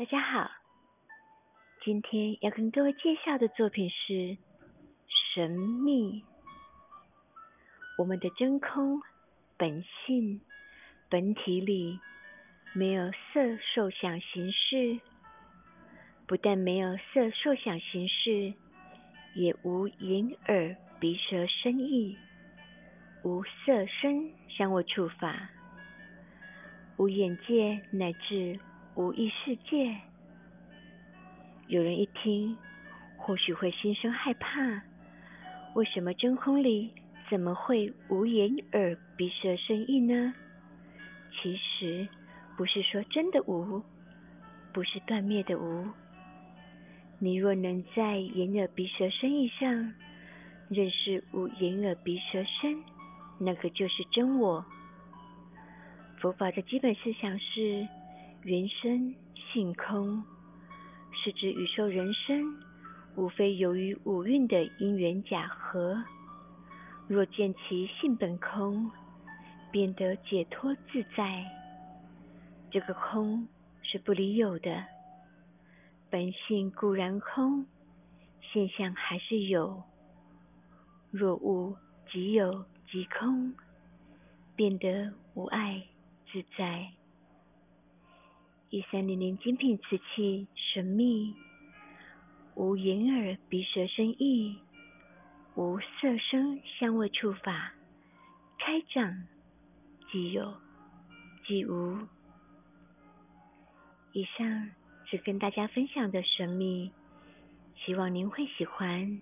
大家好，今天要跟各位介绍的作品是《神秘》。我们的真空本性本体里没有色受想行识，不但没有色受想行识，也无眼耳鼻舌身意，无色声香味触法，无眼界乃至。无意世界，有人一听，或许会心生害怕。为什么真空里怎么会无眼耳鼻舌身意呢？其实不是说真的无，不是断灭的无。你若能在眼耳鼻舌身意上认识无眼耳鼻舌身，那个就是真我。佛法的基本思想是。人生性空，是指宇宙人生无非由于五蕴的因缘假合。若见其性本空，便得解脱自在。这个空是不离有的，本性固然空，现象还是有。若悟即有即空，便得无碍自在。一三零零精品瓷器，神秘，无眼耳鼻舌身意，无色声香味触法，开掌即有即无。以上是跟大家分享的神秘，希望您会喜欢。